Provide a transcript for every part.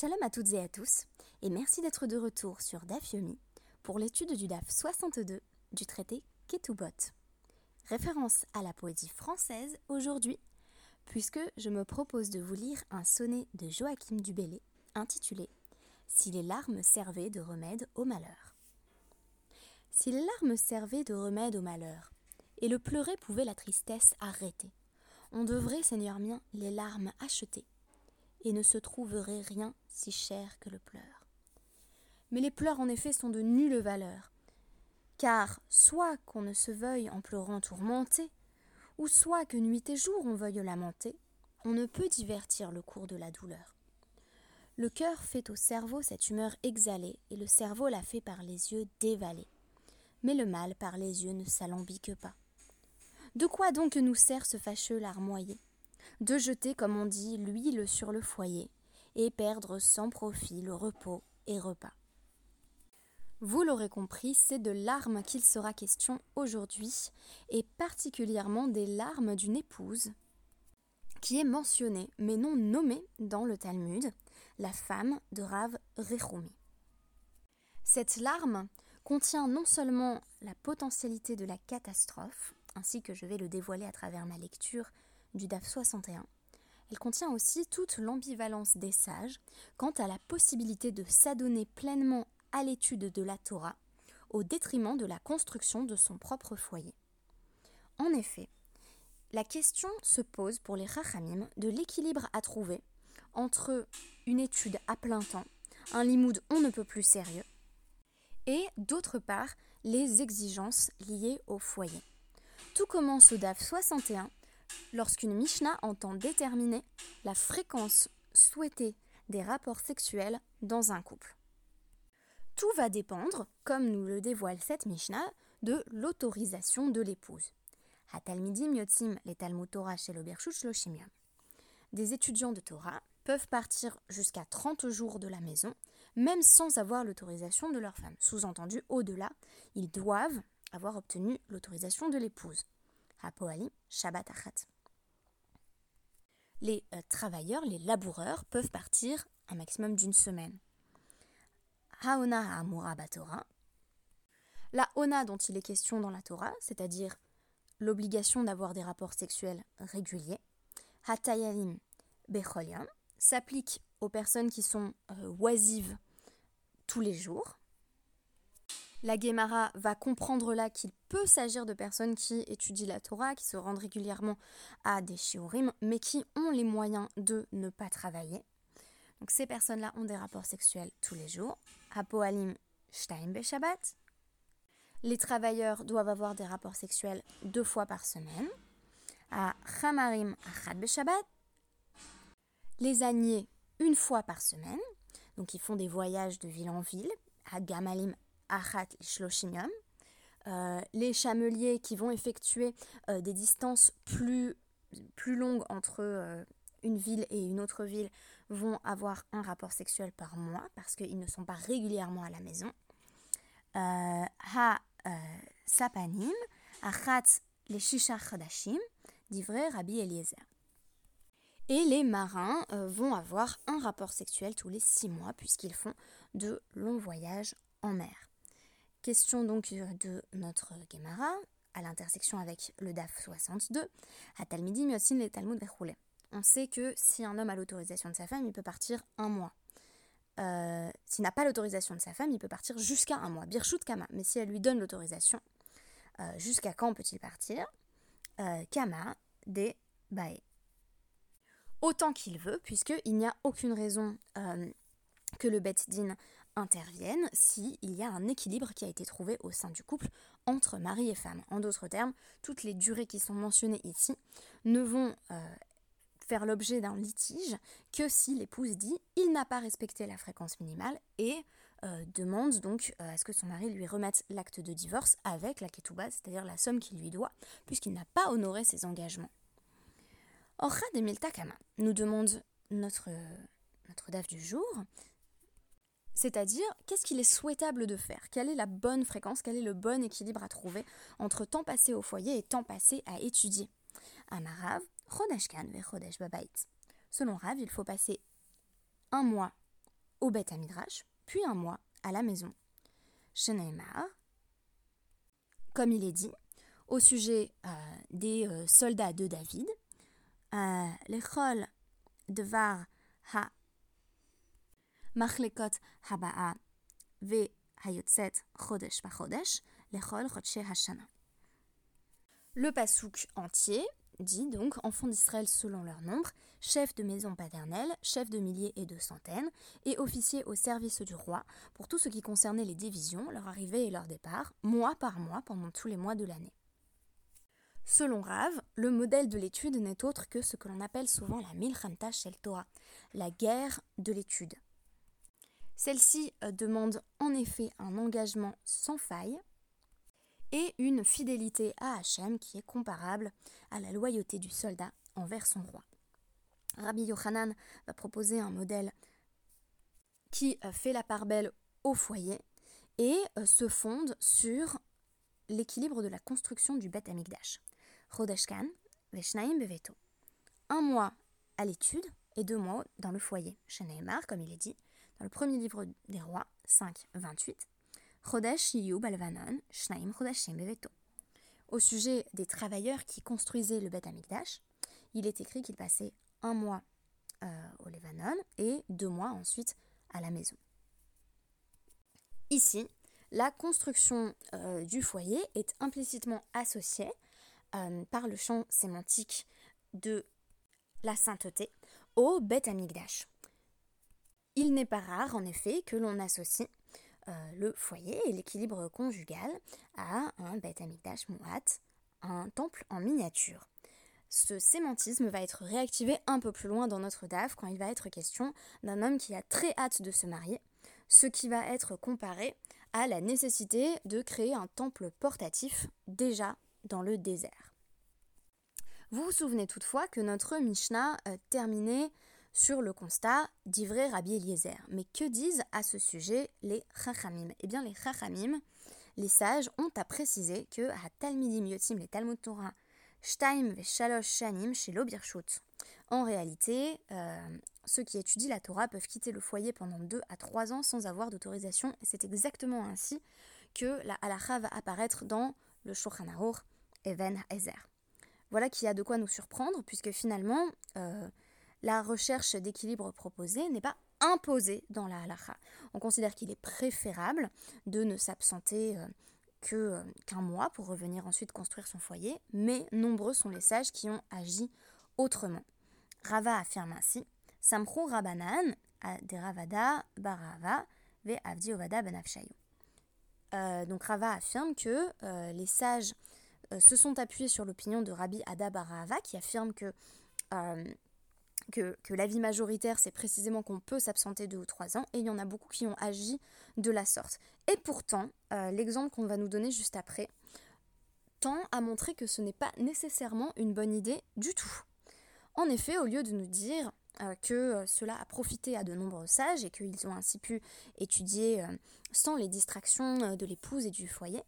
Shalom à toutes et à tous, et merci d'être de retour sur DAF Yomi pour l'étude du DAF 62 du traité Ketubot. Référence à la poésie française aujourd'hui, puisque je me propose de vous lire un sonnet de Joachim Dubélé intitulé Si les larmes servaient de remède au malheur. Si les larmes servaient de remède au malheur, et le pleurer pouvait la tristesse arrêter, on devrait, Seigneur mien, les larmes acheter et ne se trouverait rien si cher que le pleur. Mais les pleurs en effet sont de nulle valeur, car soit qu'on ne se veuille en pleurant tourmenter, ou soit que nuit et jour on veuille lamenter, on ne peut divertir le cours de la douleur. Le cœur fait au cerveau cette humeur exhalée, et le cerveau la fait par les yeux dévaler. Mais le mal par les yeux ne s'alambique pas. De quoi donc nous sert ce fâcheux larmoyer? De jeter, comme on dit, l'huile sur le foyer, et perdre sans profit le repos et repas. Vous l'aurez compris, c'est de larmes qu'il sera question aujourd'hui, et particulièrement des larmes d'une épouse, qui est mentionnée, mais non nommée dans le Talmud, la femme de Rav Rechoumi. Cette larme contient non seulement la potentialité de la catastrophe, ainsi que je vais le dévoiler à travers ma lecture du DAF 61. Elle contient aussi toute l'ambivalence des sages quant à la possibilité de s'adonner pleinement à l'étude de la Torah au détriment de la construction de son propre foyer. En effet, la question se pose pour les Rachamim de l'équilibre à trouver entre une étude à plein temps, un limoud on ne peut plus sérieux, et d'autre part les exigences liées au foyer. Tout commence au DAF 61 lorsqu'une Mishnah entend déterminer la fréquence souhaitée des rapports sexuels dans un couple. Tout va dépendre, comme nous le dévoile cette Mishnah, de l'autorisation de l'épouse. Hatalmidim yotzim les Talmud Torah chez Des étudiants de Torah peuvent partir jusqu'à 30 jours de la maison, même sans avoir l'autorisation de leur femme. Sous-entendu, au-delà, ils doivent avoir obtenu l'autorisation de l'épouse. Shabbat Achat. Les euh, travailleurs, les laboureurs peuvent partir un maximum d'une semaine. Haona. La Ona dont il est question dans la Torah, c'est-à-dire l'obligation d'avoir des rapports sexuels réguliers, s'applique aux personnes qui sont euh, oisives tous les jours, la Gemara va comprendre là qu'il peut s'agir de personnes qui étudient la Torah, qui se rendent régulièrement à des shiurim, mais qui ont les moyens de ne pas travailler. Donc ces personnes-là ont des rapports sexuels tous les jours. Apoalim shtaim beshabbat. Les travailleurs doivent avoir des rapports sexuels deux fois par semaine. À chamarim achad beshabbat. Les âniers une fois par semaine. Donc ils font des voyages de ville en ville. À gamalim achat shloshimium. Euh, les chameliers qui vont effectuer euh, des distances plus, plus longues entre euh, une ville et une autre ville vont avoir un rapport sexuel par mois parce qu'ils ne sont pas régulièrement à la maison. Ha sapanim, achat les chadashim, d'ivré Rabbi Eliezer. Et les marins vont avoir un rapport sexuel tous les six mois puisqu'ils font de longs voyages en mer. Question donc de notre Gemara, à l'intersection avec le DAF 62, à les Talmud On sait que si un homme a l'autorisation de sa femme, il peut partir un mois. Euh, s'il n'a pas l'autorisation de sa femme, il peut partir jusqu'à un mois. Birshut Kama. Mais si elle lui donne l'autorisation, euh, jusqu'à quand peut-il partir? Euh, Kama des Bae. Autant qu'il veut, puisqu'il n'y a aucune raison que le Bet Din interviennent s'il y a un équilibre qui a été trouvé au sein du couple entre mari et femme. En d'autres termes, toutes les durées qui sont mentionnées ici ne vont euh, faire l'objet d'un litige que si l'épouse dit il n'a pas respecté la fréquence minimale et euh, demande donc euh, à ce que son mari lui remette l'acte de divorce avec la ketouba, c'est-à-dire la somme qu'il lui doit, puisqu'il n'a pas honoré ses engagements. Orha de Miltakama nous demande notre, notre DAF du jour c'est-à-dire, qu'est-ce qu'il est souhaitable de faire? Quelle est la bonne fréquence? Quel est le bon équilibre à trouver entre temps passé au foyer et temps passé à étudier? Amarav, Chodeshkan ve Chodesh Babait. Selon Rav, il faut passer un mois au Beth Amidrash, puis un mois à la maison. Sheneemar, comme il est dit, au sujet euh, des euh, soldats de David, euh, l'école de Var ha Le pasouk entier dit donc enfants d'Israël selon leur nombre, chefs de maison paternelle, chefs de milliers et de centaines, et officiers au service du roi pour tout ce qui concernait les divisions, leur arrivée et leur départ, mois par mois pendant tous les mois de l'année. Selon Rav, le modèle de l'étude n'est autre que ce que l'on appelle souvent la Milchamta Shel Torah, la guerre de l'étude. Celle-ci euh, demande en effet un engagement sans faille, et une fidélité à Hachem qui est comparable à la loyauté du soldat envers son roi. Rabbi Yochanan va proposer un modèle qui euh, fait la part belle au foyer et euh, se fonde sur l'équilibre de la construction du Beth Amikdash. Rodeshkan, Veshnaim Beveto. Un mois à l'étude et deux mois dans le foyer. Chez comme il est dit, le premier livre des rois, 5, 28. Au sujet des travailleurs qui construisaient le Beth Amikdash, il est écrit qu'ils passaient un mois euh, au Lebanon et deux mois ensuite à la maison. Ici, la construction euh, du foyer est implicitement associée euh, par le champ sémantique de la sainteté au Beth Amikdash. Il n'est pas rare, en effet, que l'on associe euh, le foyer et l'équilibre conjugal à un Beth Amikdash Mu'at, un temple en miniature. Ce sémantisme va être réactivé un peu plus loin dans notre DAF quand il va être question d'un homme qui a très hâte de se marier, ce qui va être comparé à la nécessité de créer un temple portatif déjà dans le désert. Vous vous souvenez toutefois que notre Mishnah euh, terminait sur le constat d'Ivré Rabbi Eliezer. Mais que disent à ce sujet les Chachamim? Eh bien, les Chachamim, les sages, ont à préciser que à Talmidim Yotim, les Talmud Torah, Shtaim ve Shalosh Shanim chez l'Obirshut. En réalité, euh, ceux qui étudient la Torah peuvent quitter le foyer pendant 2 à 3 ans sans avoir d'autorisation. Et c'est exactement ainsi que la halacha va apparaître dans le Shulchan Aruch Even Ezer. Voilà qui a de quoi nous surprendre, puisque finalement, euh, la recherche d'équilibre proposée n'est pas imposée dans la halakha. On considère qu'il est préférable de ne s'absenter euh, que euh, qu'un mois pour revenir ensuite construire son foyer, mais nombreux sont les sages qui ont agi autrement. Rava affirme ainsi Samchrou Rabanan de Ravada Barava ve Avdi Ovada Ben euh, donc Rava affirme que les sages se sont appuyés sur l'opinion de Rabbi Ada Barava qui affirme que que, l'avis majoritaire, c'est précisément qu'on peut s'absenter deux ou trois ans, et il y en a beaucoup qui ont agi de la sorte. Et pourtant, euh, l'exemple qu'on va nous donner juste après tend à montrer que ce n'est pas nécessairement une bonne idée du tout. En effet, au lieu de nous dire euh, que euh, cela a profité à de nombreux sages et qu'ils ont ainsi pu étudier sans les distractions de l'épouse et du foyer,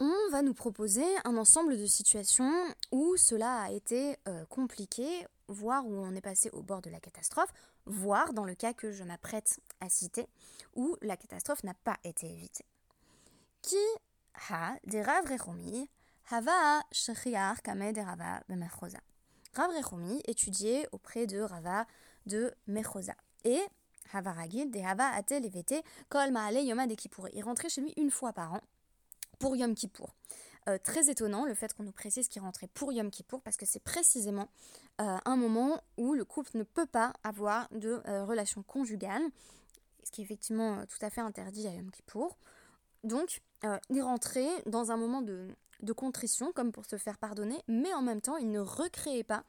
on va nous proposer un ensemble de situations où cela a été compliqué, voire où on est passé au bord de la catastrophe, voire dans le cas que je m'apprête à citer, où la catastrophe n'a pas été évitée. Qui ha de Rav Rechomi hava shriar kame de Rava bemechosa. Rav Rechomi étudiait auprès de Rava de Mechosa. Et Hava Ragid de Hava ate levete kol maale yoma de Kippour. Il rentrait chez lui une fois par an pour Yom Kippour. Euh, très étonnant le fait qu'on nous précise qu'il rentrait pour Yom Kippour parce que c'est précisément euh, un moment où le couple ne peut pas avoir de euh, relation conjugale, ce qui est effectivement tout à fait interdit à Yom Kippour. Donc, il rentrait dans un moment de, contrition, comme pour se faire pardonner, mais en même temps, il ne recréait pas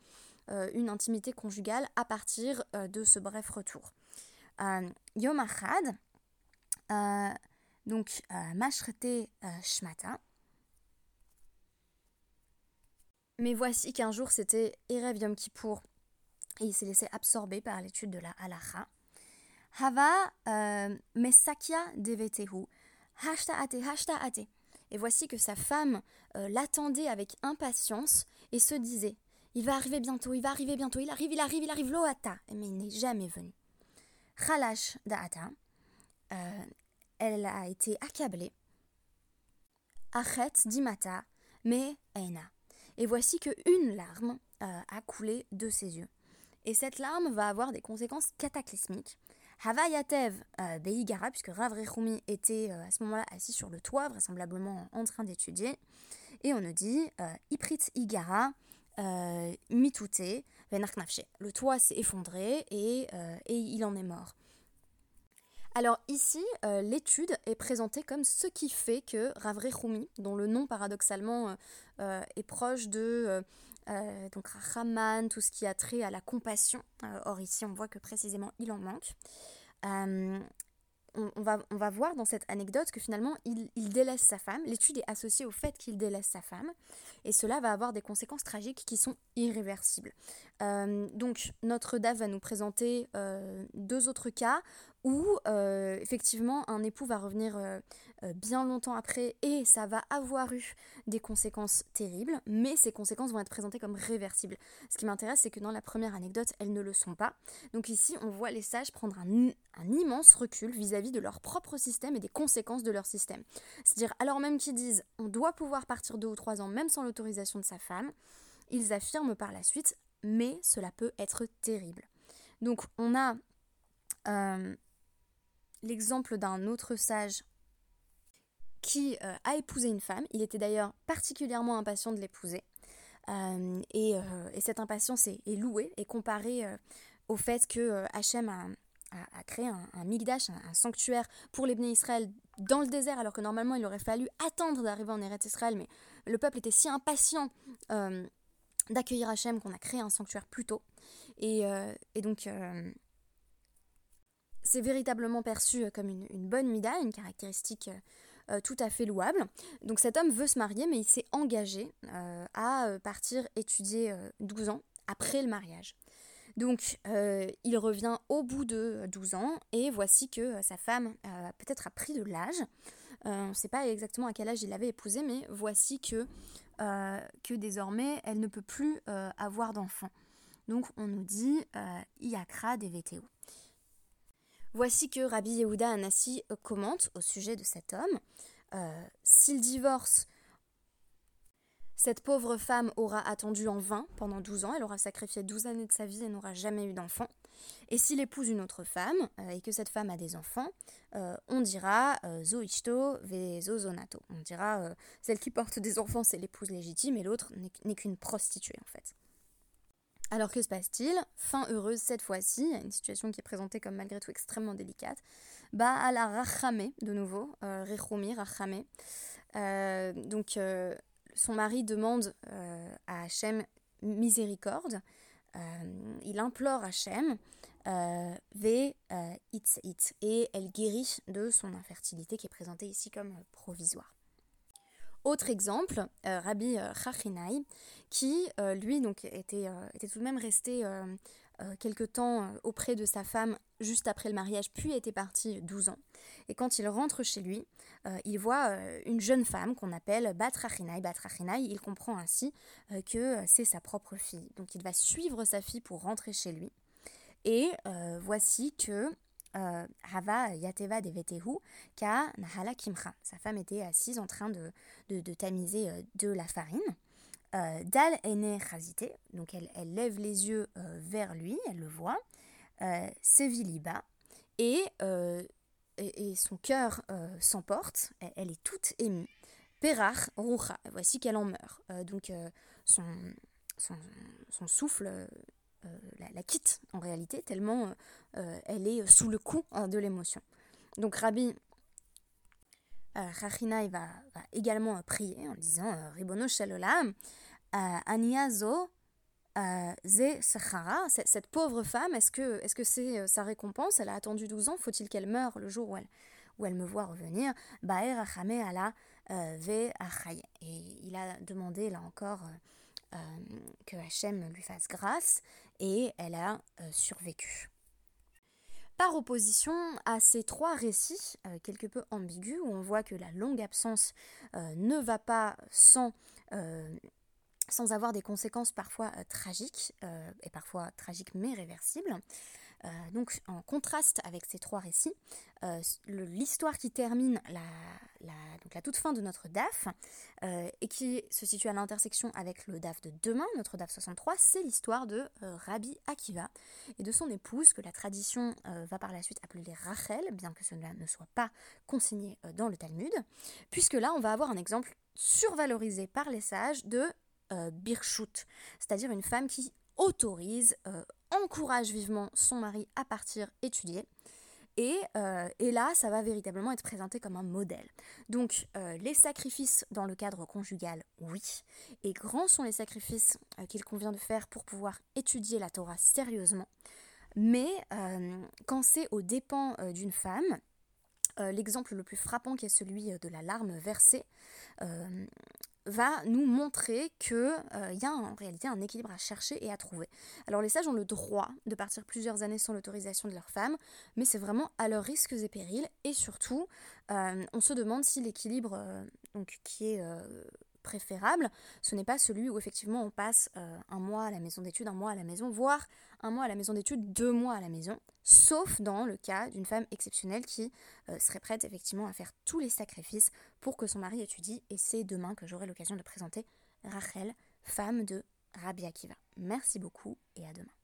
une intimité conjugale à partir de ce bref retour. Yom Achad, donc Mashrete Shmata, Mais voici qu'un jour c'était Erev Yom Kippour et il s'est laissé absorber par l'étude de la halacha. Hava euh, mesakia devetehu, hashta ate, hashta ate. Et voici que sa femme euh, l'attendait avec impatience et se disait Il va arriver bientôt, il va arriver bientôt, il arrive, il arrive, il arrive, loata. Mais il n'est jamais venu. Khalash da'ata, elle a été accablée. Achet dimata me eina. Et voici que une larme a coulé de ses yeux. Et cette larme va avoir des conséquences cataclysmiques. Havayatev euh, Beigara, puisque Rav était euh, à ce moment-là assis sur le toit, vraisemblablement en train d'étudier. Et on nous dit euh, Iprit Igara, Mitute, Venarknafche. Le toit s'est effondré et, et il en est mort. Alors ici, l'étude est présentée comme ce qui fait que Rav Rechoumi, dont le nom paradoxalement est proche de euh, donc Raman, tout ce qui a trait à la compassion. Euh, or ici on voit que précisément il en manque. Euh, on, va, on, va, voir dans cette anecdote que finalement il, délaisse sa femme. L'étude est associée au fait qu'il délaisse sa femme. Et cela va avoir des conséquences tragiques qui sont irréversibles. donc notre DAF va nous présenter deux autres cas où euh, effectivement un époux va revenir euh, euh, bien longtemps après et ça va avoir eu des conséquences terribles, mais ces conséquences vont être présentées comme réversibles. Ce qui m'intéresse, c'est que dans la première anecdote, elles ne le sont pas. Donc ici, on voit les sages prendre un, immense recul vis-à-vis de leur propre système et des conséquences de leur système. C'est-à-dire, alors même qu'ils disent on doit pouvoir partir deux ou trois ans même sans l'autorisation de sa femme, ils affirment par la suite mais cela peut être terrible. Donc on a l'exemple d'un autre sage qui euh, a épousé une femme. Il était d'ailleurs particulièrement impatient de l'épouser. Euh, euh, et, cette impatience est, louée et comparée au fait que Hachem a, créé un, migdash, un, sanctuaire pour les bénis Israël dans le désert, alors que normalement il aurait fallu attendre d'arriver en Eretz Israël, mais le peuple était si impatient d'accueillir Hachem qu'on a créé un sanctuaire plus tôt. Et donc c'est véritablement perçu euh, comme une, bonne mida, une caractéristique euh, euh, tout à fait louable. Donc cet homme veut se marier, mais il s'est engagé à partir étudier 12 ans après le mariage. Donc il revient au bout de 12 ans et voici que sa femme peut-être a pris de l'âge. on ne sait pas exactement à quel âge il l'avait épousée, mais voici que, que désormais elle ne peut plus avoir d'enfant. Donc on nous dit Iakra des VTO. Voici que Rabbi Yehuda Anassi euh, commente au sujet de cet homme. Euh, s'il divorce, cette pauvre femme aura attendu en vain pendant 12 ans, elle aura sacrifié 12 années de sa vie et n'aura jamais eu d'enfant. Et s'il épouse une autre femme euh, et que cette femme a des enfants, on dira Zoishto ve Zozonato. On dira celle qui porte des enfants, c'est l'épouse légitime et l'autre n'est qu'une prostituée en fait. Alors que se passe-t-il? Fin heureuse cette fois-ci, une situation qui est présentée comme malgré tout extrêmement délicate. Bah à la rachame de nouveau, euh, Rechoumi, rachame. Euh, donc euh, son mari demande euh, à Hachem miséricorde. il implore Hachem ve it it et elle guérit de son infertilité qui est présentée ici comme provisoire. Autre exemple, euh, Rabbi euh, Chachinai, qui euh, lui donc était, était, tout de même resté quelque temps auprès de sa femme juste après le mariage, puis était parti 12 ans. Et quand il rentre chez lui, il voit une jeune femme qu'on appelle Batrachinai. Batrachinai, il comprend ainsi que c'est sa propre fille. Donc il va suivre sa fille pour rentrer chez lui. Et voici que Hava Yateva Devetehu Ka Nahala Kimcha. Sa femme était assise en train de, de, tamiser euh, de la farine. Euh, Dal Ene donc elle, elle, lève les yeux vers lui, elle le voit. Seviliba, et, et, son cœur s'emporte, elle, est toute émue. Perach Rucha, voici qu'elle en meurt. donc son, son souffle euh, la, quitte en réalité, tellement euh, elle est sous le coup hein, de l'émotion. Donc Rabbi Rachina euh, va, également prier en disant Ribono Shalolam, Aniazo Ze Sahara, cette pauvre femme, est-ce que c'est -ce sa récompense? Elle a attendu 12 ans, faut-il qu'elle meure le jour où elle, où elle me voit revenir? Baer ala Ve Et il a demandé là encore que Hachem lui fasse grâce et elle a euh, survécu. Par opposition à ces trois récits, euh, quelque peu ambigus, où on voit que la longue absence euh, ne va pas sans, sans avoir des conséquences parfois tragiques, et parfois tragiques mais réversibles, donc en contraste avec ces trois récits, l'histoire qui termine la, donc la toute fin de notre DAF et qui se situe à l'intersection avec le DAF de demain, notre DAF 63, c'est l'histoire de Rabbi Akiva et de son épouse que la tradition va par la suite appeler Rachel, bien que cela ne soit pas consigné dans le Talmud, puisque là on va avoir un exemple survalorisé par les sages de euh, Birchut, c'est-à-dire une femme qui autorise, euh, encourage vivement son mari à partir étudier. Et, euh, et, là, ça va véritablement être présenté comme un modèle. Donc, les sacrifices dans le cadre conjugal, oui. Et grands sont les sacrifices qu'il convient de faire pour pouvoir étudier la Torah sérieusement. Mais quand c'est aux dépens d'une femme, l'exemple le plus frappant qui est celui de la larme versée, va nous montrer qu'il euh, y a en réalité un équilibre à chercher et à trouver. Alors les sages ont le droit de partir plusieurs années sans l'autorisation de leur femme, mais c'est vraiment à leurs risques et périls, et surtout, euh, on se demande si l'équilibre euh, qui est préférable, ce n'est pas celui où effectivement on passe un mois à la maison d'études, un mois à la maison, voire un mois à la maison d'études, deux mois à la maison, sauf dans le cas d'une femme exceptionnelle qui euh, serait prête effectivement à faire tous les sacrifices pour que son mari étudie. Et c'est demain que j'aurai l'occasion de présenter Rachel, femme de Rabbi Akiva. Merci beaucoup et à demain.